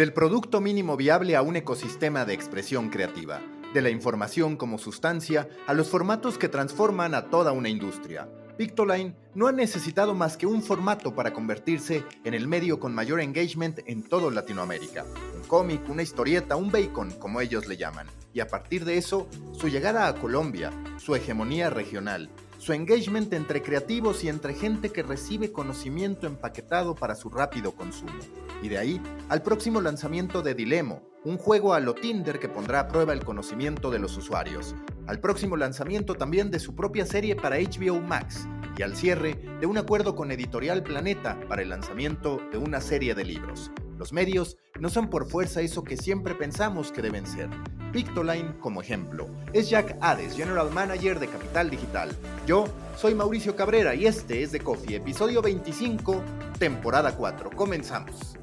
Del producto mínimo viable a un ecosistema de expresión creativa, de la información como sustancia a los formatos que transforman a toda una industria. Pictoline no ha necesitado más que un formato para convertirse en el medio con mayor engagement en todo Latinoamérica. Un cómic, una historieta, un bacon, como ellos le llaman. Y a partir de eso, su llegada a Colombia, su hegemonía regional, su engagement entre creativos y entre gente que recibe conocimiento empaquetado para su rápido consumo. Y de ahí al próximo lanzamiento de Dilemo, un juego a lo Tinder que pondrá a prueba el conocimiento de los usuarios. Al próximo lanzamiento también de su propia serie para HBO Max. Y al cierre de un acuerdo con Editorial Planeta para el lanzamiento de una serie de libros. Los medios no son por fuerza eso que siempre pensamos que deben ser. Pictoline como ejemplo. Es Jack Hades, General Manager de Capital Digital. Yo soy Mauricio Cabrera y este es The Coffee, episodio 25, temporada 4. Comenzamos.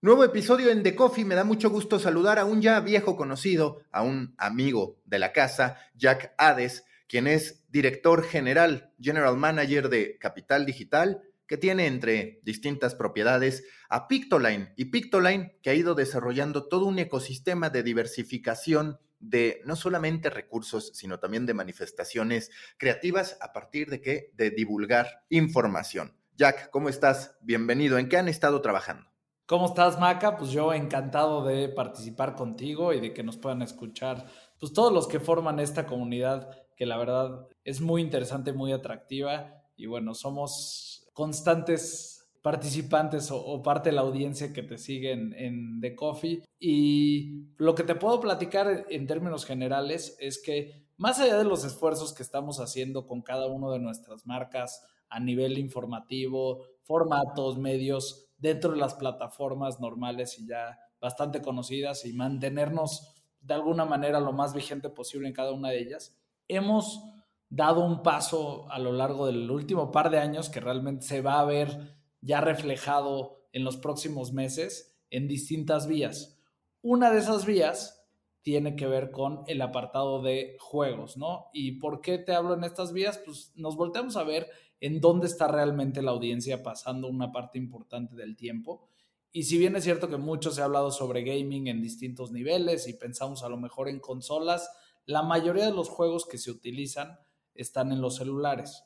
Nuevo episodio en The Coffee. Me da mucho gusto saludar a un ya viejo conocido, a un amigo de la casa, Jack Hades, quien es director general, general manager de Capital Digital que tiene entre distintas propiedades a Pictoline y Pictoline que ha ido desarrollando todo un ecosistema de diversificación de no solamente recursos, sino también de manifestaciones creativas a partir de que de divulgar información. Jack, ¿cómo estás? Bienvenido. ¿En qué han estado trabajando? ¿Cómo estás, Maca? Pues yo encantado de participar contigo y de que nos puedan escuchar, pues todos los que forman esta comunidad, que la verdad es muy interesante, muy atractiva. Y bueno, somos constantes participantes o, parte de la audiencia que te sigue en, The Coffee. Y lo que te puedo platicar en términos generales es que más allá de los esfuerzos que estamos haciendo con cada una de nuestras marcas a nivel informativo, formatos, medios, dentro de las plataformas normales y ya bastante conocidas y mantenernos de alguna manera lo más vigente posible en cada una de ellas, hemos dado un paso a lo largo del último par de años que realmente se va a ver ya reflejado en los próximos meses en distintas vías. Una de esas vías tiene que ver con el apartado de juegos, ¿no? ¿Y por qué te hablo en estas vías? Pues nos volteamos a ver en dónde está realmente la audiencia pasando una parte importante del tiempo. Y si bien es cierto que mucho se ha hablado sobre gaming en distintos niveles y pensamos a lo mejor en consolas, la mayoría de los juegos que se utilizan están en los celulares.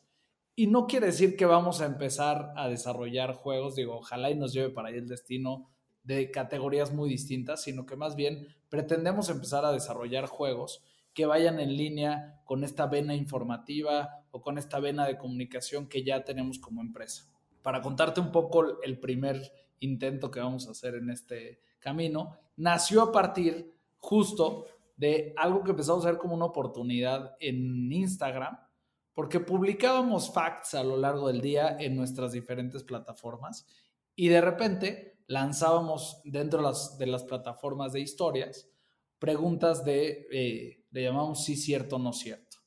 Y no quiere decir que vamos a empezar a desarrollar juegos, digo, ojalá y nos lleve para ahí el destino de categorías muy distintas, sino que más bien pretendemos empezar a desarrollar juegos que vayan en línea con esta vena informativa o con esta vena de comunicación que ya tenemos como empresa. Para contarte un poco el primer intento que vamos a hacer en este camino, nació a partir justo de algo que empezamos a ver como una oportunidad en Instagram, porque publicábamos facts a lo largo del día en nuestras diferentes plataformas y de repente lanzábamos dentro de las, de las plataformas de historias preguntas de, eh, le llamamos sí cierto, no cierto,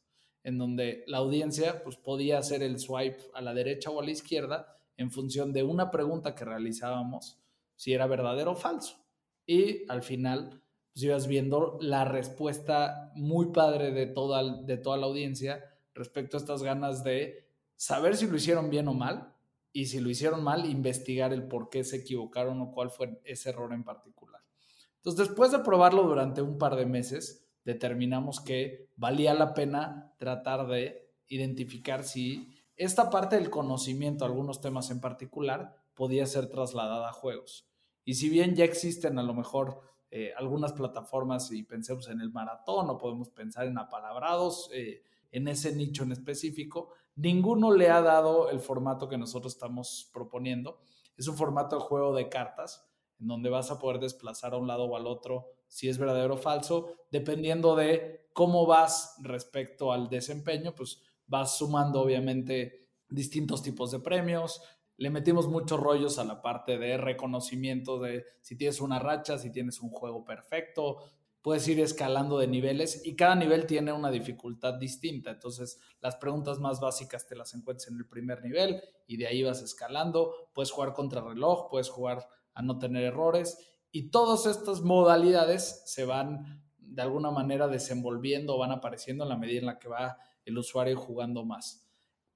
en donde la audiencia pues, podía hacer el swipe a la derecha o a la izquierda en función de una pregunta que realizábamos, si era verdadero o falso. Y al final pues ibas viendo la respuesta muy padre de toda, de toda la audiencia respecto a estas ganas de saber si lo hicieron bien o mal y si lo hicieron mal, investigar el por qué se equivocaron o cuál fue ese error en particular. Entonces, después de probarlo durante un par de meses, determinamos que valía la pena tratar de identificar si esta parte del conocimiento, algunos temas en particular, podía ser trasladada a juegos. Y si bien ya existen a lo mejor eh, algunas plataformas y pensemos en el maratón o podemos pensar en apalabrados, eh, en ese nicho en específico, ninguno le ha dado el formato que nosotros estamos proponiendo. Es un formato de juego de cartas en donde vas a poder desplazar a un lado o al otro si es verdadero o falso, dependiendo de cómo vas respecto al desempeño, pues vas sumando obviamente distintos tipos de premios, le metimos muchos rollos a la parte de reconocimiento de si tienes una racha, si tienes un juego perfecto, puedes ir escalando de niveles y cada nivel tiene una dificultad distinta. Entonces, las preguntas más básicas te las encuentras en el primer nivel y de ahí vas escalando. Puedes jugar contra reloj, puedes jugar a no tener errores y todas estas modalidades se van de alguna manera desenvolviendo, van apareciendo en la medida en la que va el usuario jugando más.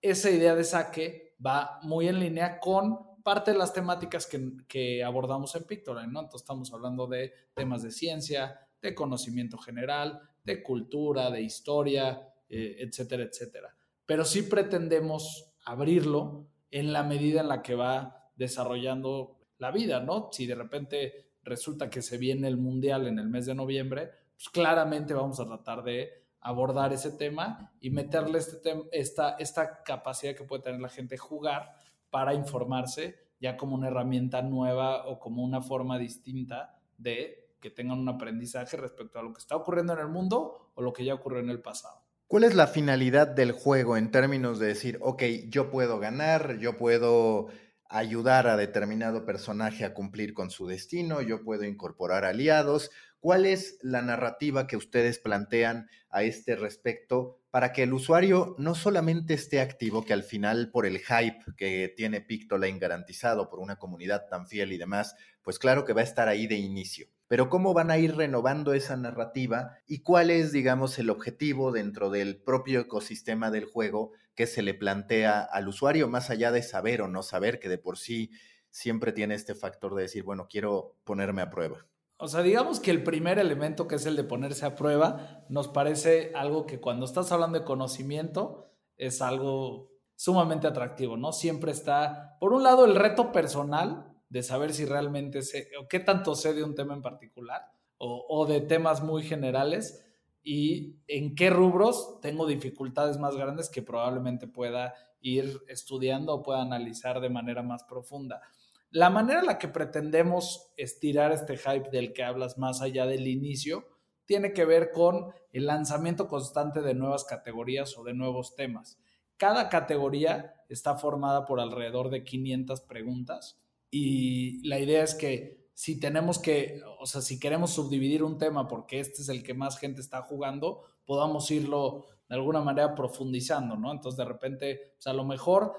Esa idea de saque va muy en línea con parte de las temáticas que, abordamos en Pictoline, ¿no? Entonces estamos hablando de temas de ciencia, de conocimiento general, de cultura, de historia, eh, etcétera, etcétera. Pero sí pretendemos abrirlo en la medida en la que va desarrollando la vida, ¿no? Si de repente resulta que se viene el mundial en el mes de noviembre, pues claramente vamos a tratar de abordar ese tema y meterle este esta, esta capacidad que puede tener la gente jugar para informarse ya como una herramienta nueva o como una forma distinta de que tengan un aprendizaje respecto a lo que está ocurriendo en el mundo o lo que ya ocurrió en el pasado. ¿Cuál es la finalidad del juego en términos de decir, ok, yo puedo ganar, yo puedo ayudar a determinado personaje a cumplir con su destino, yo puedo incorporar aliados. ¿Cuál es la narrativa que ustedes plantean a este respecto para que el usuario no solamente esté activo, que al final por el hype que tiene Pictoline garantizado por una comunidad tan fiel y demás, pues claro que va a estar ahí de inicio. Pero cómo van a ir renovando esa narrativa y cuál es, digamos, el objetivo dentro del propio ecosistema del juego que se le plantea al usuario, más allá de saber o no saber, que de por sí siempre tiene este factor de decir, bueno, quiero ponerme a prueba. O sea, digamos que el primer elemento, que es el de ponerse a prueba, nos parece algo que cuando estás hablando de conocimiento es algo sumamente atractivo, ¿no? Siempre está, por un lado, el reto personal de saber si realmente sé, o qué tanto sé de un tema en particular, o, o de temas muy generales, y en qué rubros tengo dificultades más grandes que probablemente pueda ir estudiando o pueda analizar de manera más profunda. La manera en la que pretendemos estirar este hype del que hablas más allá del inicio tiene que ver con el lanzamiento constante de nuevas categorías o de nuevos temas. Cada categoría está formada por alrededor de 500 preguntas y la idea es que si tenemos que, o sea, si queremos subdividir un tema porque este es el que más gente está jugando, podamos irlo de alguna manera profundizando, ¿no? Entonces de repente, pues a lo mejor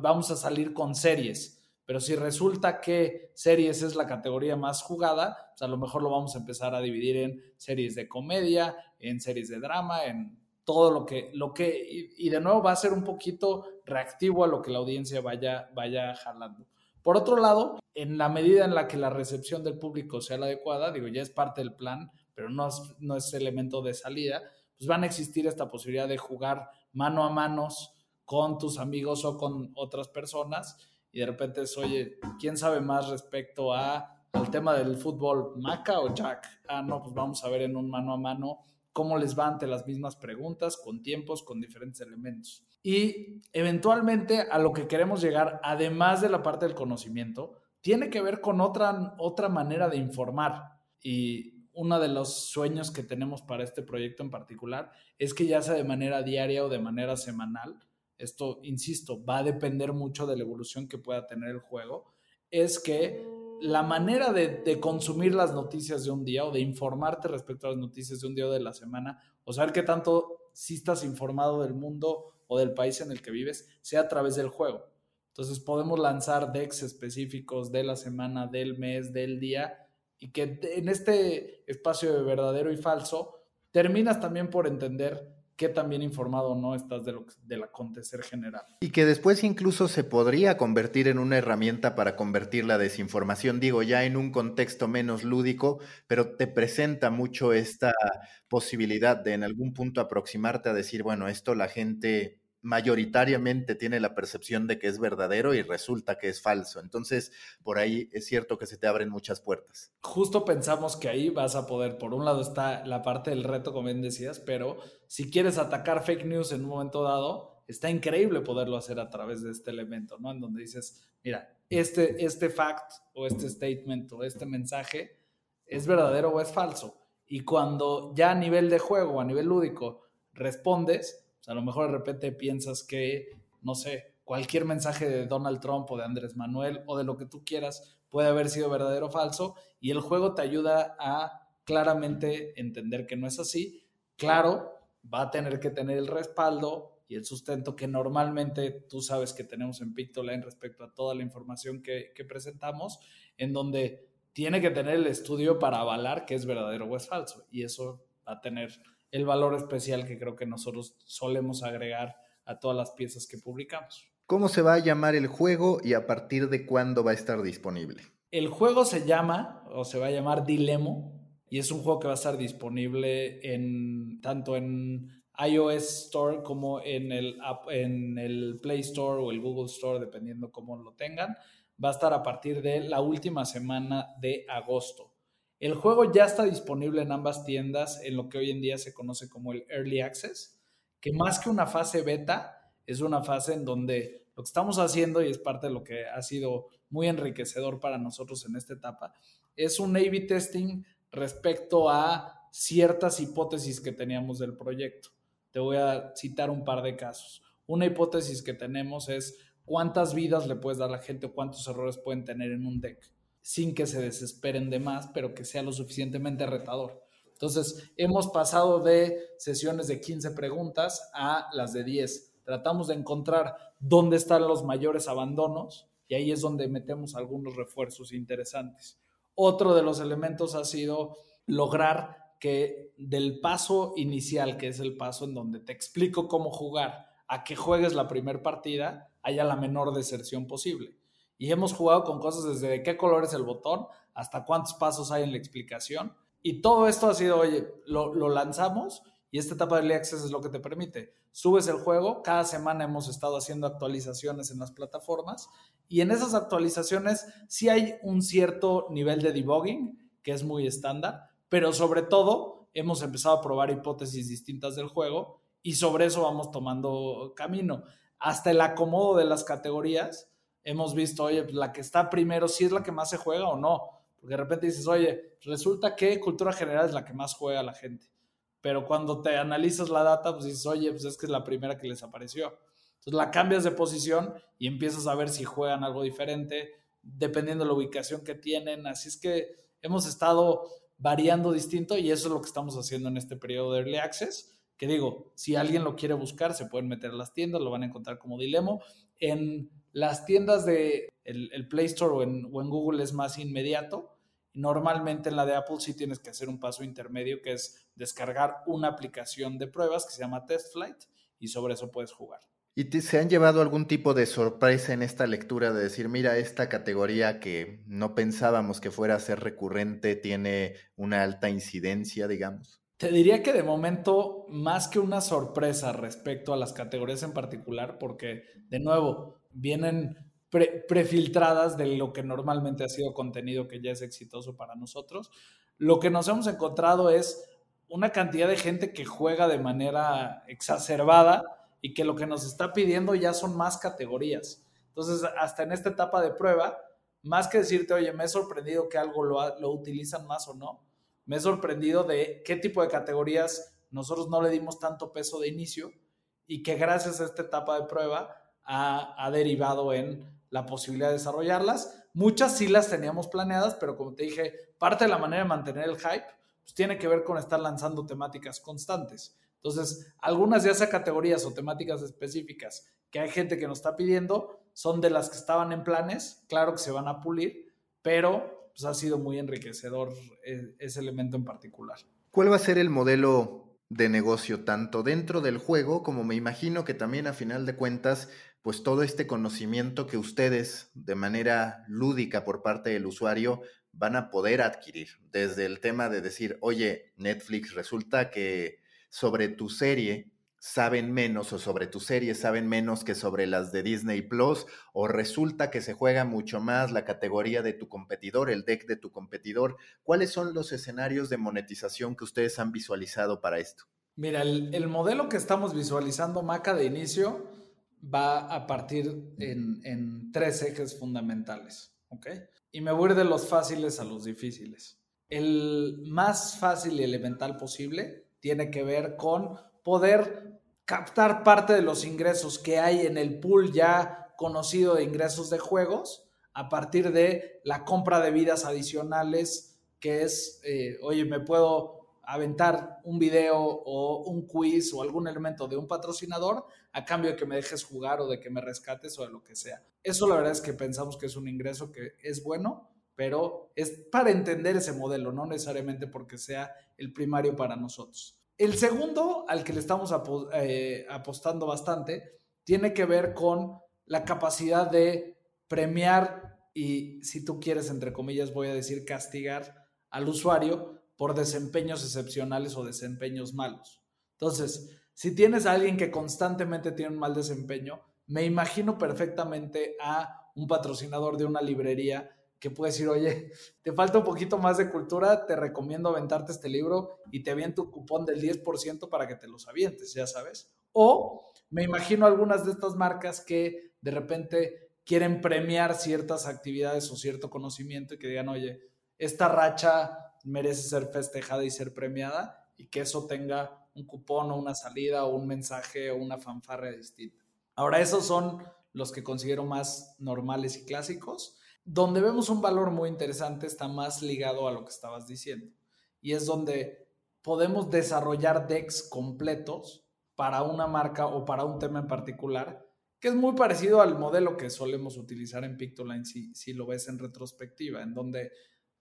vamos a salir con series pero si resulta que series es la categoría más jugada, pues a lo mejor lo vamos a empezar a dividir en series de comedia, en series de drama, en todo lo que, lo que, y, de nuevo va a ser un poquito reactivo a lo que la audiencia vaya, vaya jalando. Por otro lado, en la medida en la que la recepción del público sea la adecuada, digo, ya es parte del plan, pero no es, no es elemento de salida, pues van a existir esta posibilidad de jugar mano a manos con tus amigos o con otras personas y de repente es, oye, ¿quién sabe más respecto a, al tema del fútbol, Maca o Jack? Ah, no, pues vamos a ver en un mano a mano cómo les va ante las mismas preguntas, con tiempos, con diferentes elementos. Y eventualmente a lo que queremos llegar, además de la parte del conocimiento, tiene que ver con otra, otra manera de informar. Y uno de los sueños que tenemos para este proyecto en particular es que ya sea de manera diaria o de manera semanal, esto, insisto, va a depender mucho de la evolución que pueda tener el juego, es que la manera de, consumir las noticias de un día o de informarte respecto a las noticias de un día o de la semana, o saber qué tanto si estás informado del mundo o del país en el que vives, sea a través del juego. Entonces podemos lanzar decks específicos de la semana, del mes, del día, y que en este espacio de verdadero y falso terminas también por entender qué tan bien informado no estás de lo, del acontecer general. Y que después incluso se podría convertir en una herramienta para convertir la desinformación, digo, ya en un contexto menos lúdico, pero te presenta mucho esta posibilidad de en algún punto aproximarte a decir, bueno, esto la gente mayoritariamente tiene la percepción de que es verdadero y resulta que es falso. Entonces, por ahí es cierto que se te abren muchas puertas. Justo pensamos que ahí vas a poder, por un lado está la parte del reto, como bien decías, pero si quieres atacar fake news en un momento dado, está increíble poderlo hacer a través de este elemento, ¿no? En donde dices, mira, este, este fact o este statement o este mensaje es verdadero o es falso. Y cuando ya a nivel de juego, a nivel lúdico, respondes, a lo mejor de repente piensas que, no sé, cualquier mensaje de Donald Trump o de Andrés Manuel o de lo que tú quieras puede haber sido verdadero o falso y el juego te ayuda a claramente entender que no es así. Claro, va a tener que tener el respaldo y el sustento que normalmente tú sabes que tenemos en Pictoline respecto a toda la información que, que presentamos, en donde tiene que tener el estudio para avalar que es verdadero o es falso. Y eso va a tener el valor especial que creo que nosotros solemos agregar a todas las piezas que publicamos. ¿Cómo se va a llamar el juego y a partir de cuándo va a estar disponible? El juego se llama, o se va a llamar Dilemo, y es un juego que va a estar disponible en tanto en iOS Store como en el, en el Play Store o el Google Store, dependiendo cómo lo tengan. Va a estar a partir de la última semana de agosto. El juego ya está disponible en ambas tiendas en lo que hoy en día se conoce como el Early Access, que más que una fase beta, es una fase en donde lo que estamos haciendo, y es parte de lo que ha sido muy enriquecedor para nosotros en esta etapa, es un A-B testing respecto a ciertas hipótesis que teníamos del proyecto. Te voy a citar un par de casos. Una hipótesis que tenemos es cuántas vidas le puedes dar a la gente o cuántos errores pueden tener en un deck sin que se desesperen de más, pero que sea lo suficientemente retador. Entonces, hemos pasado de sesiones de 15 preguntas a las de 10. Tratamos de encontrar dónde están los mayores abandonos y ahí es donde metemos algunos refuerzos interesantes. Otro de los elementos ha sido lograr que del paso inicial, que es el paso en donde te explico cómo jugar, a que juegues la primera partida, haya la menor deserción posible. Y hemos jugado con cosas desde de qué color es el botón hasta cuántos pasos hay en la explicación. Y todo esto ha sido, oye, lo, lanzamos y esta etapa de Early Access es lo que te permite. Subes el juego, cada semana hemos estado haciendo actualizaciones en las plataformas y en esas actualizaciones sí hay un cierto nivel de debugging que es muy estándar, pero sobre todo hemos empezado a probar hipótesis distintas del juego y sobre eso vamos tomando camino. Hasta el acomodo de las categorías, hemos visto, oye, pues, la que está primero, si es la que más se juega o no. Porque de repente dices, oye, resulta que cultura general es la que más juega la gente. Pero cuando te analizas la data, pues dices, oye, pues es que es la primera que les apareció. Entonces la cambias de posición y empiezas a ver si juegan algo diferente, dependiendo de la ubicación que tienen. Así es que hemos estado variando distinto y eso es lo que estamos haciendo en este periodo de Early Access. Que digo, si alguien lo quiere buscar, se pueden meter a las tiendas, lo van a encontrar como Dilemo. En las tiendas de el, Play Store o en Google es más inmediato. Normalmente en la de Apple sí tienes que hacer un paso intermedio que es descargar una aplicación de pruebas que se llama Test Flight y sobre eso puedes jugar. ¿Y se han llevado algún tipo de sorpresa en esta lectura de decir, mira, esta categoría que no pensábamos que fuera a ser recurrente tiene una alta incidencia, digamos? Te diría que de momento, más que una sorpresa respecto a las categorías en particular, porque de nuevo, vienen prefiltradas de lo que normalmente ha sido contenido que ya es exitoso para nosotros, lo que nos hemos encontrado es una cantidad de gente que juega de manera exacerbada y que lo que nos está pidiendo ya son más categorías. Entonces, hasta en esta etapa de prueba, más que decirte, oye, me he sorprendido que algo lo, lo utilizan más o no, me he sorprendido de qué tipo de categorías nosotros no le dimos tanto peso de inicio y que gracias a esta etapa de prueba ha, ha, derivado en la posibilidad de desarrollarlas. Muchas sí las teníamos planeadas, pero como te dije, parte de la manera de mantener el hype pues tiene que ver con estar lanzando temáticas constantes. Entonces, algunas de esas categorías o temáticas específicas que hay gente que nos está pidiendo son de las que estaban en planes, claro que se van a pulir, pero pues, ha sido muy enriquecedor eh, ese elemento en particular. ¿Cuál va a ser el modelo de negocio tanto dentro del juego como me imagino que también a final de cuentas, pues todo este conocimiento que ustedes de manera lúdica por parte del usuario van a poder adquirir, desde el tema de decir, oye, Netflix, resulta que sobre tu serie saben menos o sobre tu serie saben menos que sobre las de Disney Plus o resulta que se juega mucho más la categoría de tu competidor, el deck de tu competidor. ¿Cuáles son los escenarios de monetización que ustedes han visualizado para esto? Mira, el, modelo que estamos visualizando, Maca, de inicio va a partir en, en tres ejes fundamentales, ¿ok? Y me voy de los fáciles a los difíciles. El más fácil y elemental posible tiene que ver con poder captar parte de los ingresos que hay en el pool ya conocido de ingresos de juegos a partir de la compra de vidas adicionales, que es, eh, oye, me puedo aventar un video o un quiz o algún elemento de un patrocinador a cambio de que me dejes jugar o de que me rescates o de lo que sea. Eso la verdad es que pensamos que es un ingreso que es bueno, pero es para entender ese modelo, no necesariamente porque sea el primario para nosotros. El segundo, al que le estamos eh, apostando bastante, tiene que ver con la capacidad de premiar y, si tú quieres, entre comillas, voy a decir castigar al usuario por desempeños excepcionales o desempeños malos. Entonces, si tienes a alguien que constantemente tiene un mal desempeño, me imagino perfectamente a un patrocinador de una librería que puede decir, oye, te falta un poquito más de cultura, te recomiendo aventarte este libro y te aviento un cupón del 10% para que te los avientes, ya sabes. O me imagino algunas de estas marcas que de repente quieren premiar ciertas actividades o cierto conocimiento y que digan, oye, esta racha merece ser festejada y ser premiada y que eso tenga un cupón o una salida o un mensaje o una fanfarria distinta. Ahora, esos son los que considero más normales y clásicos. Donde vemos un valor muy interesante está más ligado a lo que estabas diciendo y es donde podemos desarrollar decks completos para una marca o para un tema en particular, que es muy parecido al modelo que solemos utilizar en Pictoline si, si lo ves en retrospectiva, en donde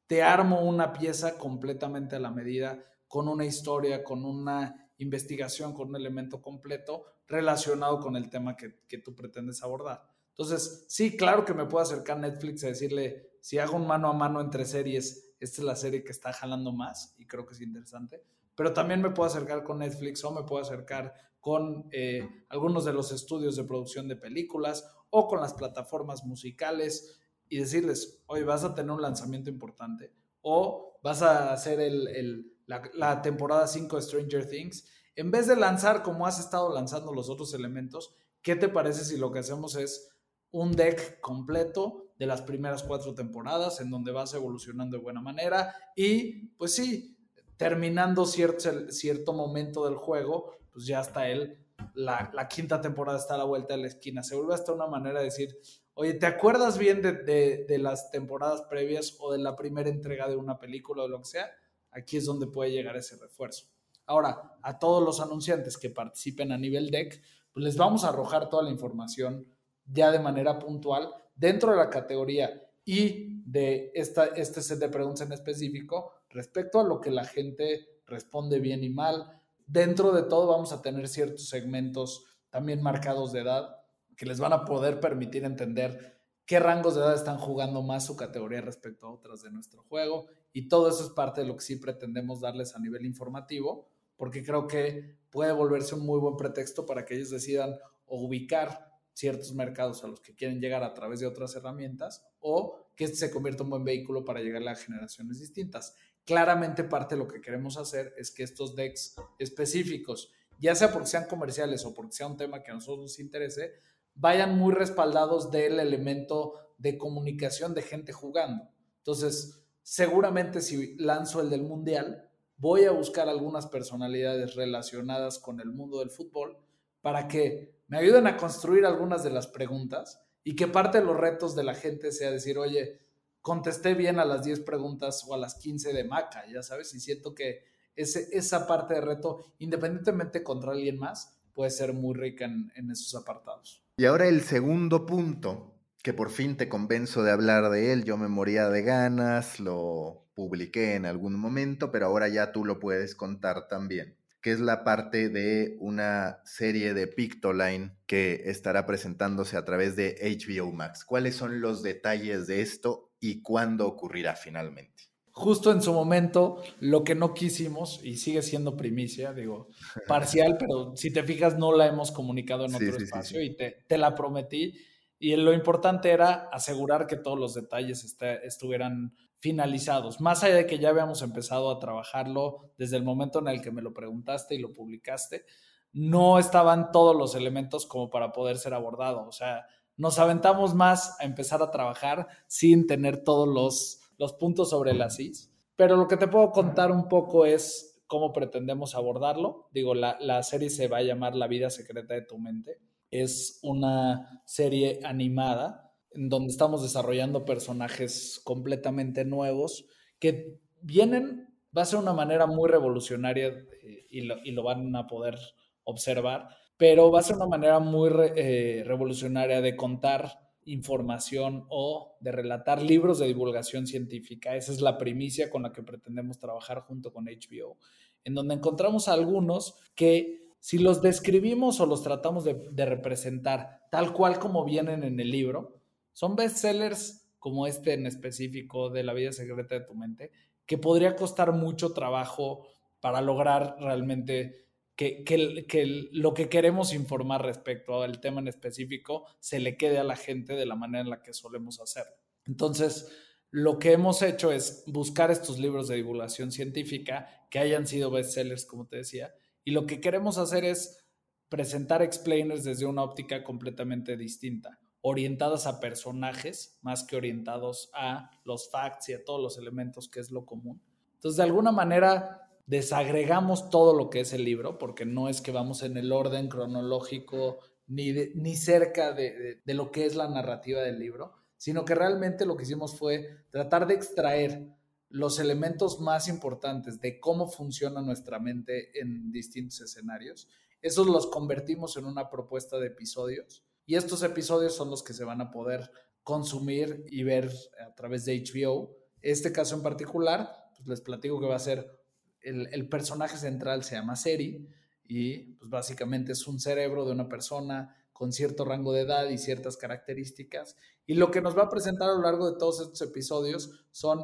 te armo una pieza completamente a la medida, con una historia, con una investigación, con un elemento completo relacionado con el tema que, que tú pretendes abordar. Entonces, sí, claro que me puedo acercar a Netflix y decirle, si hago un mano a mano entre series, esta es la serie que está jalando más y creo que es interesante. Pero también me puedo acercar con Netflix o me puedo acercar con eh, algunos de los estudios de producción de películas o con las plataformas musicales y decirles, oye, vas a tener un lanzamiento importante o vas a hacer el, la, temporada 5 de Stranger Things. En vez de lanzar como has estado lanzando los otros elementos, ¿qué te parece si lo que hacemos es un deck completo de las primeras cuatro temporadas en donde vas evolucionando de buena manera y pues sí, terminando cierto, cierto momento del juego, pues ya está él, la, la, quinta temporada está a la vuelta de la esquina. Se vuelve hasta una manera de decir, Oye, ¿te acuerdas bien de, las temporadas previas o de la primera entrega de una película o lo que sea? Aquí es donde puede llegar ese refuerzo. Ahora, a todos los anunciantes que participen a nivel deck, pues les vamos a arrojar toda la información ya de manera puntual dentro de la categoría y de esta, este set de preguntas en específico respecto a lo que la gente responde bien y mal. Dentro de todo vamos a tener ciertos segmentos también marcados de edad que les van a poder permitir entender qué rangos de edad están jugando más su categoría respecto a otras de nuestro juego. Y todo eso es parte de lo que sí pretendemos darles a nivel informativo, porque creo que puede volverse un muy buen pretexto para que ellos decidan ubicar ciertos mercados a los que quieren llegar a través de otras herramientas o que este se convierta en un buen vehículo para llegar a generaciones distintas. Claramente parte de lo que queremos hacer es que estos decks específicos, ya sea porque sean comerciales o porque sea un tema que a nosotros nos interese, vayan muy respaldados del elemento de comunicación de gente jugando. Entonces, seguramente si lanzo el del Mundial, voy a buscar algunas personalidades relacionadas con el mundo del fútbol para que me ayuden a construir algunas de las preguntas y que parte de los retos de la gente sea decir, oye, contesté bien a las 10 preguntas o a las 15 de Maca, ya sabes, y siento que ese, esa parte de reto, independientemente contra alguien más, puede ser muy rica en esos apartados. Y ahora el segundo punto, que por fin te convenzo de hablar de él, yo me moría de ganas, lo publiqué en algún momento, pero ahora ya tú lo puedes contar también, que es la parte de una serie de Pictoline que estará presentándose a través de HBO Max. ¿Cuáles son los detalles de esto y cuándo ocurrirá finalmente? justo en su momento, lo que no quisimos, y sigue siendo primicia, digo, parcial, pero si te fijas, no la hemos comunicado en otro espacio y te, te, la prometí. Y lo importante era asegurar que todos los detalles estuvieran finalizados, más allá de que ya habíamos empezado a trabajarlo desde el momento en el que me lo preguntaste y lo publicaste, no estaban todos los elementos como para poder ser abordado. O sea, nos aventamos más a empezar a trabajar sin tener todos los los puntos sobre las is, pero lo que te puedo contar un poco es cómo pretendemos abordarlo. Digo, la, serie se va a llamar La vida secreta de tu mente. es una serie animada en donde estamos desarrollando personajes completamente nuevos que vienen, va a ser una manera muy revolucionaria eh, y, lo, van a poder observar, pero va a ser una manera muy eh, revolucionaria de contar información o de relatar libros de divulgación científica. Esa es la primicia con la que pretendemos trabajar junto con HBO, en donde encontramos algunos que si los describimos o los tratamos de representar tal cual como vienen en el libro, son bestsellers como este en específico de La vida secreta de tu mente, que podría costar mucho trabajo para lograr realmente que, que, lo que queremos informar respecto al tema en específico se le quede a la gente de la manera en la que solemos hacerlo. Entonces, lo que hemos hecho es buscar estos libros de divulgación científica que hayan sido bestsellers, como te decía, y lo que queremos hacer es presentar explainers desde una óptica completamente distinta, orientadas a personajes más que orientados a los facts y a todos los elementos que es lo común. Entonces, de alguna manera, desagregamos todo lo que es el libro, porque no es que vamos en el orden cronológico ni, ni cerca de, de, lo que es la narrativa del libro, sino que realmente lo que hicimos fue tratar de extraer los elementos más importantes de cómo funciona nuestra mente en distintos escenarios. Esos los convertimos en una propuesta de episodios y estos episodios son los que se van a poder consumir y ver a través de HBO. Este caso en particular, pues les platico que va a ser el, personaje central se llama Seri y pues básicamente es un cerebro de una persona con cierto rango de edad y ciertas características. Y lo que nos va a presentar a lo largo de todos estos episodios son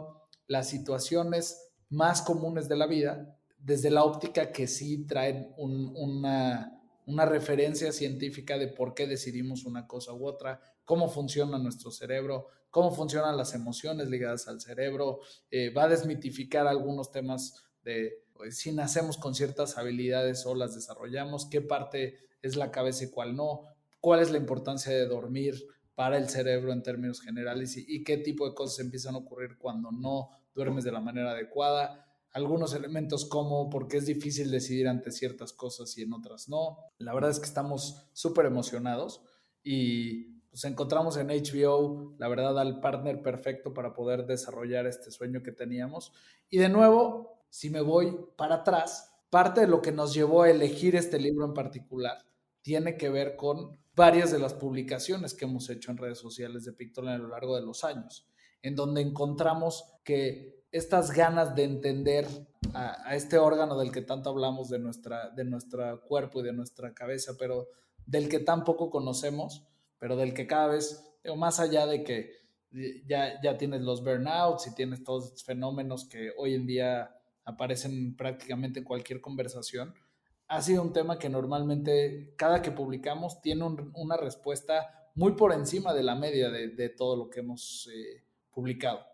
las situaciones más comunes de la vida desde la óptica que sí traen una, una referencia científica de por qué decidimos una cosa u otra, cómo funciona nuestro cerebro, cómo funcionan las emociones ligadas al cerebro, eh, va a desmitificar algunos temas de pues, si nacemos con ciertas habilidades o las desarrollamos, qué parte es la cabeza y cuál no, cuál es la importancia de dormir para el cerebro en términos generales y, qué tipo de cosas empiezan a ocurrir cuando no duermes de la manera adecuada. Algunos elementos como por qué es difícil decidir ante ciertas cosas y en otras no. La verdad es que estamos súper emocionados y pues encontramos en HBO, la verdad, al partner perfecto para poder desarrollar este sueño que teníamos. Y de nuevo, si me voy para atrás, parte de lo que nos llevó a elegir este libro en particular tiene que ver con varias de las publicaciones que hemos hecho en redes sociales de Pictoline a lo largo de los años, en donde encontramos que estas ganas de entender a, este órgano del que tanto hablamos de, nuestra, de nuestro cuerpo y de nuestra cabeza, pero del que tan poco conocemos, pero del que cada vez, más allá de que ya, ya tienes los burnouts y tienes todos estos fenómenos que hoy en día aparecen prácticamente en cualquier conversación, ha sido un tema que normalmente cada que publicamos tiene una respuesta muy por encima de la media de, todo lo que hemos eh, publicado.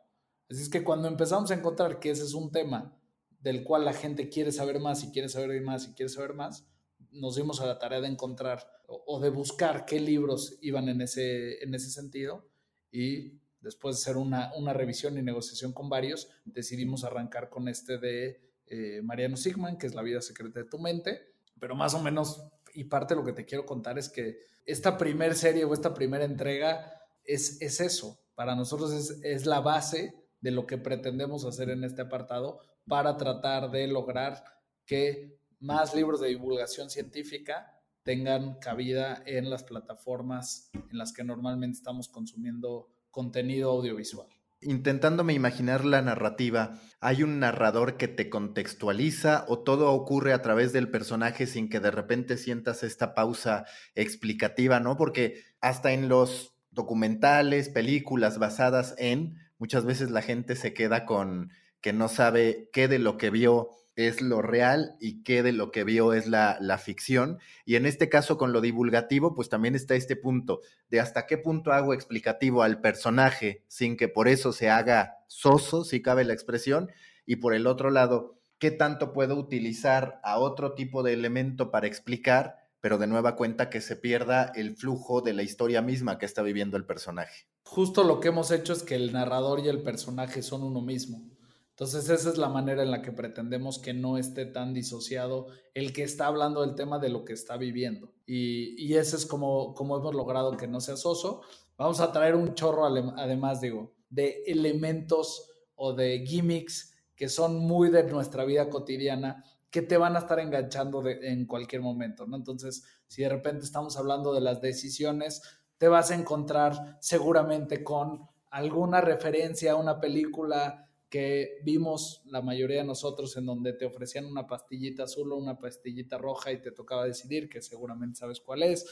Así es que cuando empezamos a encontrar que ese es un tema del cual la gente quiere saber más y quiere saber más y quiere saber más, nos dimos a la tarea de encontrar o, de buscar qué libros iban en ese, en ese sentido y después de hacer una, revisión y negociación con varios, decidimos arrancar con este de eh, Mariano Sigman, que es La vida secreta de tu mente, pero más o menos, y parte de lo que te quiero contar es que esta primer serie o esta primera entrega es, es eso, para nosotros es, es la base de lo que pretendemos hacer en este apartado para tratar de lograr que más libros de divulgación científica tengan cabida en las plataformas en las que normalmente estamos consumiendo contenido audiovisual. Intentándome imaginar la narrativa, ¿hay un narrador que te contextualiza o todo ocurre a través del personaje sin que de repente sientas esta pausa explicativa, ¿no? Porque hasta en los documentales, películas basadas en, muchas veces la gente se queda con que no sabe qué de lo que vio es lo real y qué de lo que vio es la, ficción. Y en este caso, con lo divulgativo, pues también está este punto de hasta qué punto hago explicativo al personaje sin que por eso se haga soso, si cabe la expresión, y por el otro lado, qué tanto puedo utilizar a otro tipo de elemento para explicar, pero de nueva cuenta que se pierda el flujo de la historia misma que está viviendo el personaje. Justo lo que hemos hecho es que el narrador y el personaje son uno mismo. Entonces esa es la manera en la que pretendemos que no esté tan disociado el que está hablando del tema de lo que está viviendo. Y, y ese es como, como hemos logrado que no sea soso. Vamos a traer un chorro, además, digo, de elementos o de gimmicks que son muy de nuestra vida cotidiana que te van a estar enganchando en cualquier momento, ¿no? Entonces, si de repente estamos hablando de las decisiones, te vas a encontrar seguramente con alguna referencia a una película que vimos la mayoría de nosotros en donde te ofrecían una pastillita azul o una pastillita roja y te tocaba decidir, que seguramente sabes cuál es.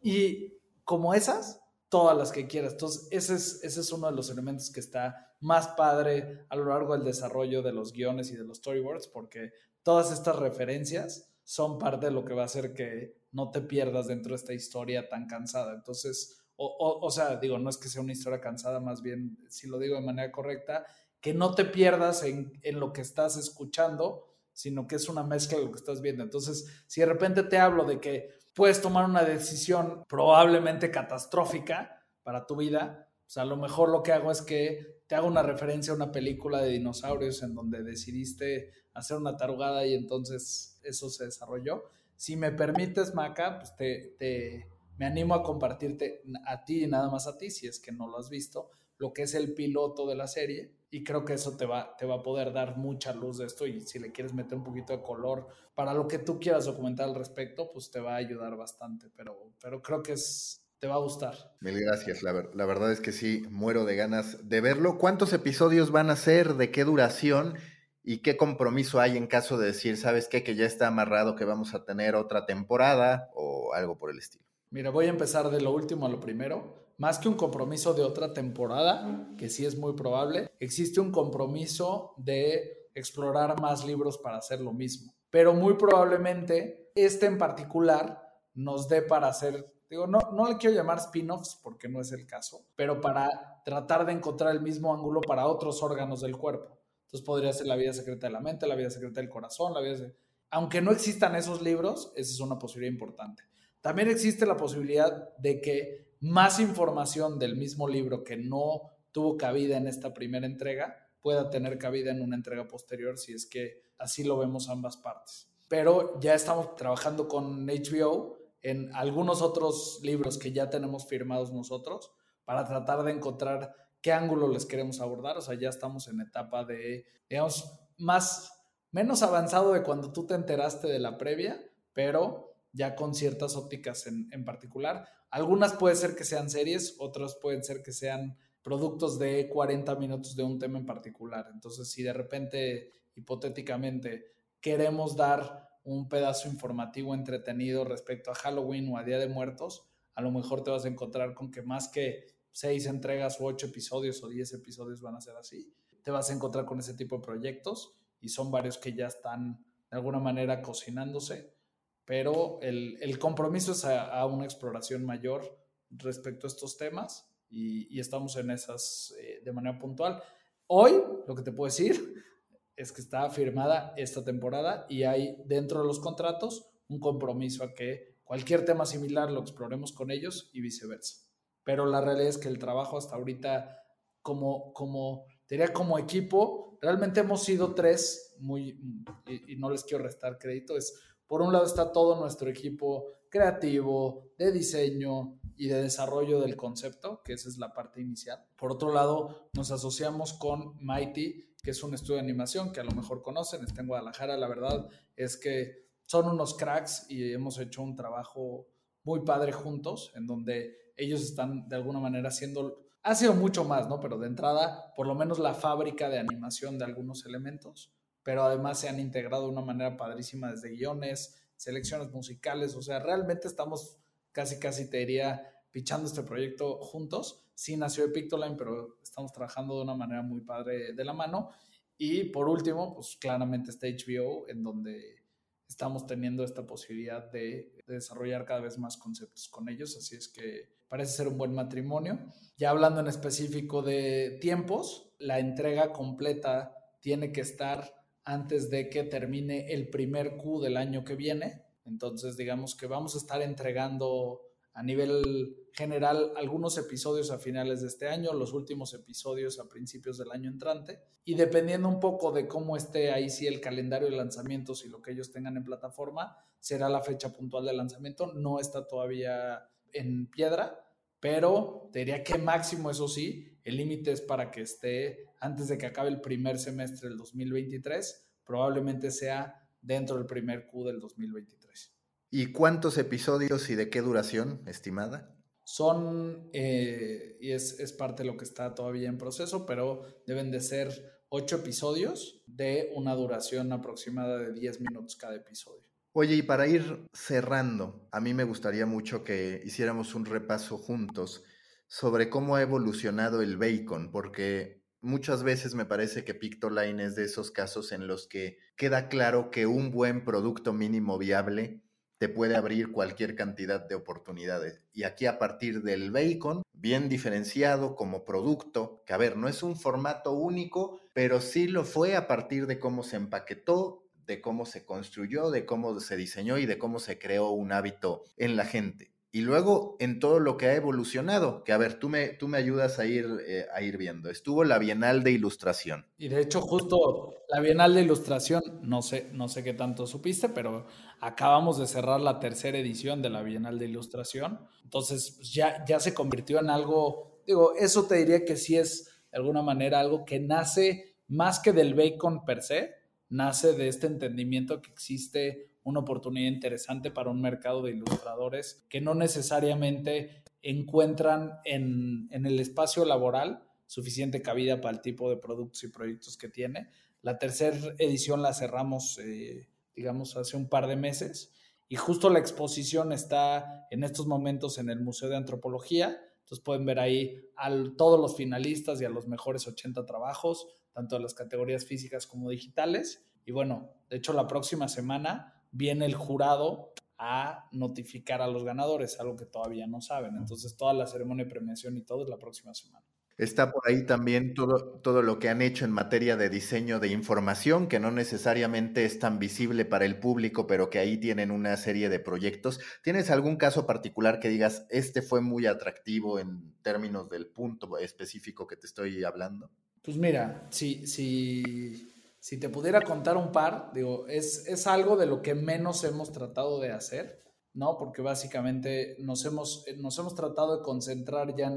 Y como esas, todas las que quieras. Entonces, ese es, ese es uno de los elementos que está más padre a lo largo del desarrollo de los guiones y de los storyboards, porque todas estas referencias son parte de lo que va a hacer que no te pierdas dentro de esta historia tan cansada. Entonces, o, o, sea, digo, no es que sea una historia cansada, más bien, si lo digo de manera correcta, que no te pierdas en, en lo que estás escuchando, sino que es una mezcla de lo que estás viendo. Entonces, si de repente te hablo de que puedes tomar una decisión probablemente catastrófica para tu vida, o sea, a lo mejor lo que hago es que te hago una referencia a una película de dinosaurios en donde decidiste hacer una tarugada y entonces eso se desarrolló. Si me permites, Maca, pues te, me animo a compartirte a ti y nada más a ti, si es que no lo has visto, lo que es el piloto de la serie y creo que eso te va, te va a poder dar mucha luz de esto y si le quieres meter un poquito de color para lo que tú quieras documentar al respecto, pues te va a ayudar bastante, pero, pero creo que es, te va a gustar. Mil gracias, la, la verdad es que sí, muero de ganas de verlo. ¿Cuántos episodios van a ser? ¿De qué duración? ¿Y qué compromiso hay en caso de decir, sabes qué, que ya está amarrado que vamos a tener otra temporada o algo por el estilo? Mira, voy a empezar de lo último a lo primero. Más que un compromiso de otra temporada, que sí es muy probable, existe un compromiso de explorar más libros para hacer lo mismo. Pero muy probablemente este en particular nos dé para hacer, digo, no, no le quiero llamar spin-offs porque no es el caso, pero para tratar de encontrar el mismo ángulo para otros órganos del cuerpo. Entonces podría ser la vida secreta de la mente, la vida secreta del corazón, la vida Aunque no existan esos libros, esa es una posibilidad importante. También existe la posibilidad de que más información del mismo libro que no tuvo cabida en esta primera entrega pueda tener cabida en una entrega posterior si es que así lo vemos ambas partes. Pero ya estamos trabajando con HBO en algunos otros libros que ya tenemos firmados nosotros para tratar de encontrar qué ángulo les queremos abordar. O sea, ya estamos en etapa de, digamos, más, menos avanzado de cuando tú te enteraste de la previa, pero ya con ciertas ópticas en, en particular. Algunas puede ser que sean series, otras pueden ser que sean productos de 40 minutos de un tema en particular. Entonces, si de repente, hipotéticamente, queremos dar un pedazo informativo entretenido respecto a Halloween o a Día de Muertos, a lo mejor te vas a encontrar con que más que seis entregas o ocho episodios o diez episodios van a ser así. Te vas a encontrar con ese tipo de proyectos y son varios que ya están de alguna manera cocinándose, pero el, compromiso es a, una exploración mayor respecto a estos temas y, estamos en esas eh, de manera puntual. Hoy, lo que te puedo decir es que está firmada esta temporada y hay dentro de los contratos un compromiso a que cualquier tema similar lo exploremos con ellos y viceversa. Pero la realidad es que el trabajo hasta ahorita, como, como, diría como equipo, realmente hemos sido tres, muy, y, no les quiero restar crédito, es, por un lado está todo nuestro equipo creativo, de diseño y de desarrollo del concepto, que esa es la parte inicial. Por otro lado, nos asociamos con Mighty, que es un estudio de animación que a lo mejor conocen, está en Guadalajara, la verdad es que son unos cracks y hemos hecho un trabajo muy padre juntos, en donde ellos están de alguna manera haciendo, ha sido mucho más, ¿no? Pero de entrada, por lo menos la fábrica de animación de algunos elementos, pero además se han integrado de una manera padrísima desde guiones, selecciones musicales, o sea, realmente estamos casi, casi te diría, pichando este proyecto juntos. Sí nació de Pictoline, pero estamos trabajando de una manera muy padre de la mano. Y por último, pues claramente está HBO, en donde estamos teniendo esta posibilidad de, desarrollar cada vez más conceptos con ellos, así es que parece ser un buen matrimonio. Ya hablando en específico de tiempos, la entrega completa tiene que estar antes de que termine el primer Q del año que viene. Entonces, digamos que vamos a estar entregando a nivel general algunos episodios a finales de este año, los últimos episodios a principios del año entrante. Y dependiendo un poco de cómo esté ahí sí el calendario de lanzamientos y lo que ellos tengan en plataforma, será la fecha puntual de lanzamiento. No está todavía en piedra, pero te diría que máximo, eso sí, el límite es para que esté antes de que acabe el primer semestre del 2023, probablemente sea dentro del primer Q del 2023. ¿Y cuántos episodios y de qué duración estimada? Son, eh, y es, es, parte de lo que está todavía en proceso, pero deben de ser ocho episodios de una duración aproximada de 10 minutos cada episodio. Oye, y para ir cerrando, a mí me gustaría mucho que hiciéramos un repaso juntos sobre cómo ha evolucionado el bacon, porque muchas veces me parece que Pictoline es de esos casos en los que queda claro que un buen producto mínimo viable te puede abrir cualquier cantidad de oportunidades. Y aquí a partir del bacon, bien diferenciado como producto, que a ver, no es un formato único, pero sí lo fue a partir de cómo se empaquetó, de cómo se construyó, de cómo se diseñó y de cómo se creó un hábito en la gente. Y luego en todo lo que ha evolucionado, que a ver, tú me, tú me ayudas a ir, eh, a ir viendo. Estuvo la Bienal de Ilustración. Y de hecho justo la Bienal de Ilustración, no sé, no sé qué tanto supiste, pero acabamos de cerrar la tercera edición de la Bienal de Ilustración. Entonces pues, ya, ya se convirtió en algo, digo, eso te diría que sí es de alguna manera algo que nace más que del bacon per se, nace de este entendimiento que existe una oportunidad interesante para un mercado de ilustradores que no necesariamente encuentran en, el espacio laboral suficiente cabida para el tipo de productos y proyectos que tiene. La tercera edición la cerramos, eh, digamos, hace un par de meses y justo la exposición está en estos momentos en el Museo de Antropología. Entonces pueden ver ahí a todos los finalistas y a los mejores 80 trabajos, tanto de las categorías físicas como digitales. Y bueno, de hecho la próxima semana viene el jurado a notificar a los ganadores, algo que todavía no saben. Entonces, toda la ceremonia de premiación y todo es la próxima semana. Está por ahí también todo, todo lo que han hecho en materia de diseño de información, que no necesariamente es tan visible para el público, pero que ahí tienen una serie de proyectos. ¿Tienes algún caso particular que digas, este fue muy atractivo en términos del punto específico que te estoy hablando? Pues mira, sí, sí si te pudiera contar un par, digo, es, es algo de lo que menos hemos tratado de hacer, ¿no? Porque básicamente nos hemos, nos hemos tratado de concentrar ya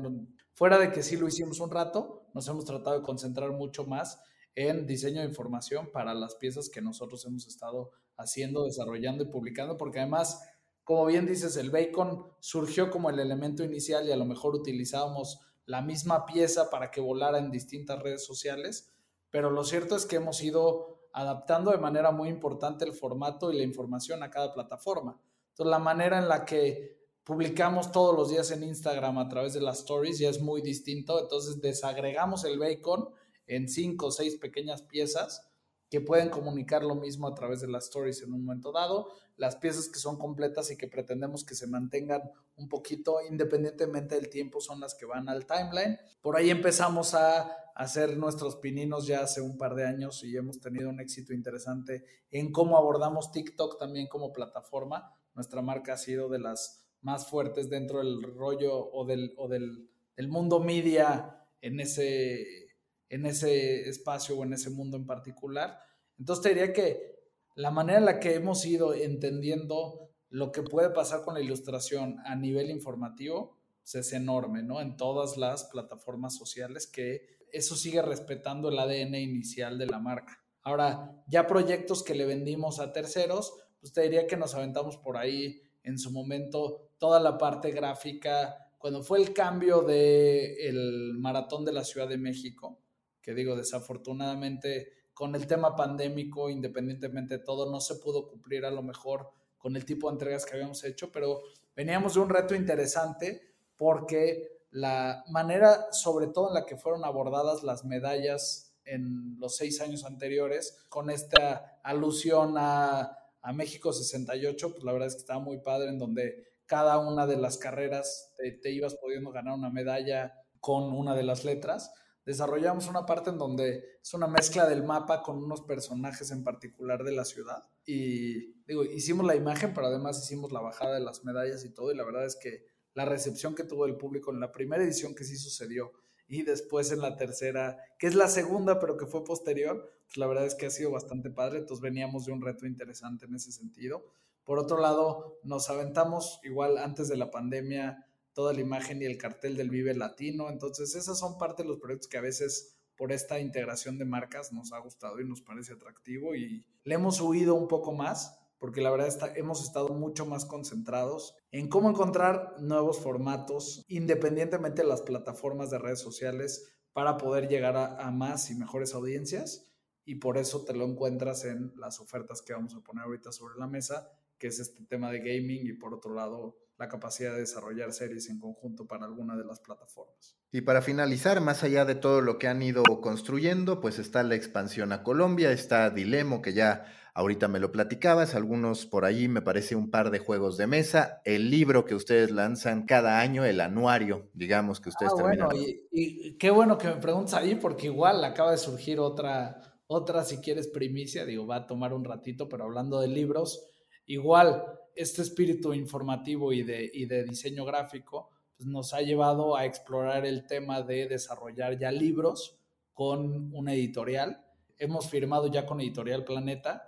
fuera de que sí lo hicimos un rato, nos hemos tratado de concentrar mucho más en diseño de información para las piezas que nosotros hemos estado haciendo, desarrollando y publicando, porque además, como bien dices, el bacon surgió como el elemento inicial y a lo mejor utilizábamos la misma pieza para que volara en distintas redes sociales, pero lo cierto es que hemos ido adaptando de manera muy importante el formato y la información a cada plataforma. Entonces, la manera en la que publicamos todos los días en Instagram a través de las stories ya es muy distinto. Entonces, desagregamos el bacon en cinco o seis pequeñas piezas que pueden comunicar lo mismo a través de las stories en un momento dado. Las piezas que son completas y que pretendemos que se mantengan un poquito independientemente del tiempo son las que van al timeline. Por ahí empezamos a hacer nuestros pininos ya hace un par de años y hemos tenido un éxito interesante en cómo abordamos TikTok también como plataforma. Nuestra marca ha sido de las más fuertes dentro del rollo o del, o del, del mundo media en ese en ese espacio o en ese mundo en particular. Entonces te diría que la manera en la que hemos ido entendiendo lo que puede pasar con la ilustración a nivel informativo es enorme, ¿no? En todas las plataformas sociales que eso sigue respetando el ADN inicial de la marca. Ahora, ya proyectos que le vendimos a terceros, pues te diría que nos aventamos por ahí en su momento toda la parte gráfica. Cuando fue el cambio el maratón de la Ciudad de México, que digo, desafortunadamente con el tema pandémico, independientemente de todo, no se pudo cumplir a lo mejor con el tipo de entregas que habíamos hecho, pero veníamos de un reto interesante porque la manera, sobre todo en la que fueron abordadas las medallas en los seis años anteriores, con esta alusión a, México 68, pues la verdad es que estaba muy padre, en donde cada una de las carreras te ibas pudiendo ganar una medalla con una de las letras desarrollamos una parte en donde es una mezcla del mapa con unos personajes en particular de la ciudad. Y digo, hicimos la imagen, pero además hicimos la bajada de las medallas y todo. Y la verdad es que la recepción que tuvo el público en la primera edición que sí sucedió y después en la tercera, que es la segunda, pero que fue posterior, pues la verdad es que ha sido bastante padre, entonces veníamos de un reto interesante en ese sentido. Por otro lado, nos aventamos igual antes de la pandemia toda la imagen y el cartel del Vive Latino, entonces esas son parte de los proyectos que a veces por esta integración de marcas nos ha gustado y nos parece atractivo y le hemos huido un poco más, porque la verdad está, hemos estado mucho más concentrados en cómo encontrar nuevos formatos independientemente de las plataformas de redes sociales para poder llegar a, más y mejores audiencias y por eso te lo encuentras en las ofertas que vamos a poner ahorita sobre la mesa, que es este tema de gaming y por otro lado la capacidad de desarrollar series en conjunto para alguna de las plataformas. Y para finalizar, más allá de todo lo que han ido construyendo, pues está la expansión a Colombia, está Dilemo, que ya ahorita me lo platicabas, algunos por allí me parece un par de juegos de mesa, el libro que ustedes lanzan cada año, el anuario, digamos, que ustedes ah, Bueno, y, qué bueno que me preguntas ahí, porque igual acaba de surgir otra, otra, si quieres, primicia, digo, va a tomar un ratito, pero hablando de libros, igual este espíritu informativo y de, y de diseño gráfico pues, nos ha llevado a explorar el tema de desarrollar ya libros con una editorial. Hemos firmado ya con Editorial Planeta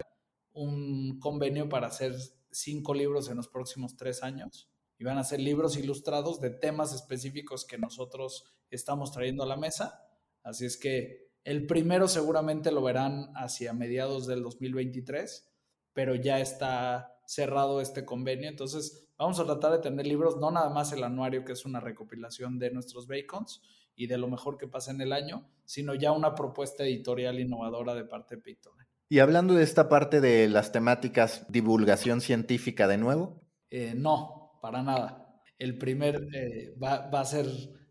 un convenio para hacer cinco libros en los próximos tres años. Y van a ser libros ilustrados de temas específicos que nosotros estamos trayendo a la mesa. Así es que el primero seguramente lo verán hacia mediados del 2023, pero ya está cerrado este convenio. Entonces, Vamos a tratar de tener libros, no nada más el anuario, que es una recopilación de nuestros bacons y de lo mejor que pasa en el año, sino ya una propuesta editorial innovadora de parte de Pictoline. Y hablando de esta parte de las temáticas, divulgación científica de nuevo. Eh, no, para nada. El primer eh, va, a ser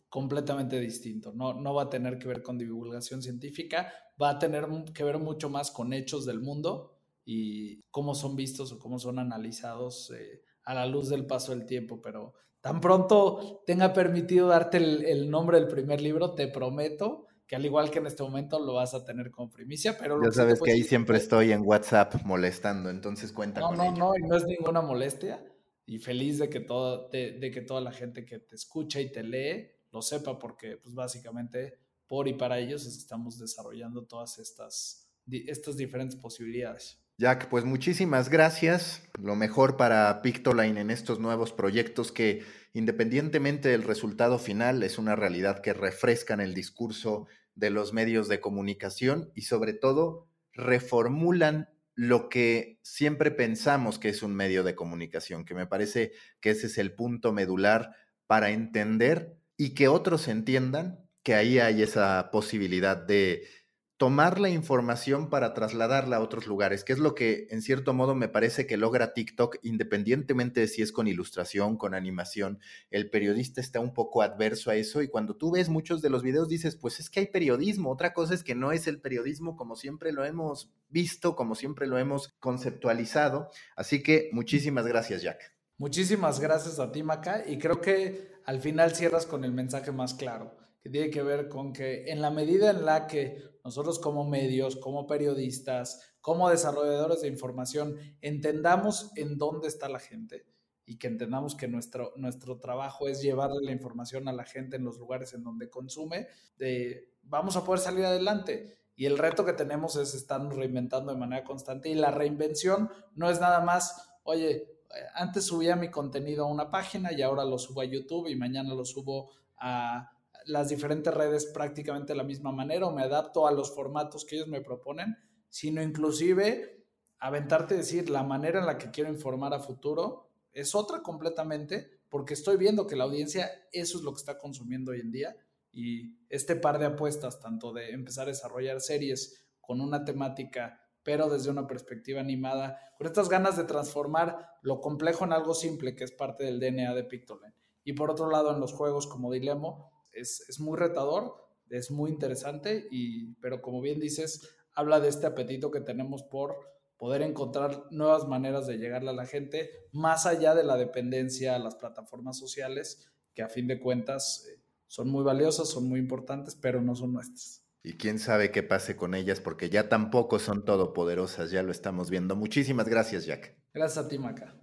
completamente distinto. No, no va a tener que ver con divulgación científica, va a tener que ver mucho más con hechos del mundo y cómo son vistos o cómo son analizados eh, a la luz del paso del tiempo, pero tan pronto tenga permitido darte el, nombre del primer libro, te prometo que al igual que en este momento lo vas a tener con primicia, pero... Ya sabes que, ahí siempre estoy en WhatsApp molestando, entonces cuenta no, No, no, no, no es ninguna molestia y feliz de que, todo, de, que toda la gente que te escucha y te lee lo sepa porque pues básicamente por y para ellos estamos desarrollando todas estas, estas diferentes posibilidades. Jack, pues muchísimas gracias. Lo mejor para Pictoline en estos nuevos proyectos que, independientemente del resultado final, es una realidad que refrescan el discurso de los medios de comunicación y sobre todo reformulan lo que siempre pensamos que es un medio de comunicación, que me parece que ese es el punto medular para entender y que otros entiendan que ahí hay esa posibilidad de tomar la información para trasladarla a otros lugares, que es lo que en cierto modo me parece que logra TikTok, independientemente de si es con ilustración, con animación. El periodista está un poco adverso a eso y cuando tú ves muchos de los videos dices, pues es que hay periodismo. Otra cosa es que no es el periodismo como siempre lo hemos visto, como siempre lo hemos conceptualizado. Así que muchísimas gracias, Jack. Muchísimas gracias a ti, Maca, y creo que al final cierras con el mensaje más claro que tiene que ver con que en la medida en la que nosotros como medios, como periodistas, como desarrolladores de información, entendamos en dónde está la gente y que entendamos que nuestro, nuestro trabajo es llevarle la información a la gente en los lugares en donde consume, vamos a poder salir adelante. Y el reto que tenemos es estarnos reinventando de manera constante y la reinvención no es nada más, oye, antes subía mi contenido a una página y ahora lo subo a YouTube y mañana lo subo a las diferentes redes prácticamente de la misma manera o me adapto a los formatos que ellos me proponen, sino inclusive aventarte a decir la manera en la que quiero informar a futuro es otra completamente porque estoy viendo que la audiencia eso es lo que está consumiendo hoy en día y este par de apuestas, tanto de empezar a desarrollar series con una temática pero desde una perspectiva animada, con estas ganas de transformar lo complejo en algo simple, que es parte del DNA de Pictoline. Y por otro lado, en los juegos como Dilemo, es, muy retador, es muy interesante, y, pero como bien dices, habla de este apetito que tenemos por poder encontrar nuevas maneras de llegarle a la gente, más allá de la dependencia a las plataformas sociales, que a fin de cuentas eh, son muy valiosas, son muy importantes, pero no son nuestras. Y quién sabe qué pase con ellas, porque ya tampoco son todopoderosas, ya lo estamos viendo. Muchísimas gracias, Jack. Gracias a ti, Maca.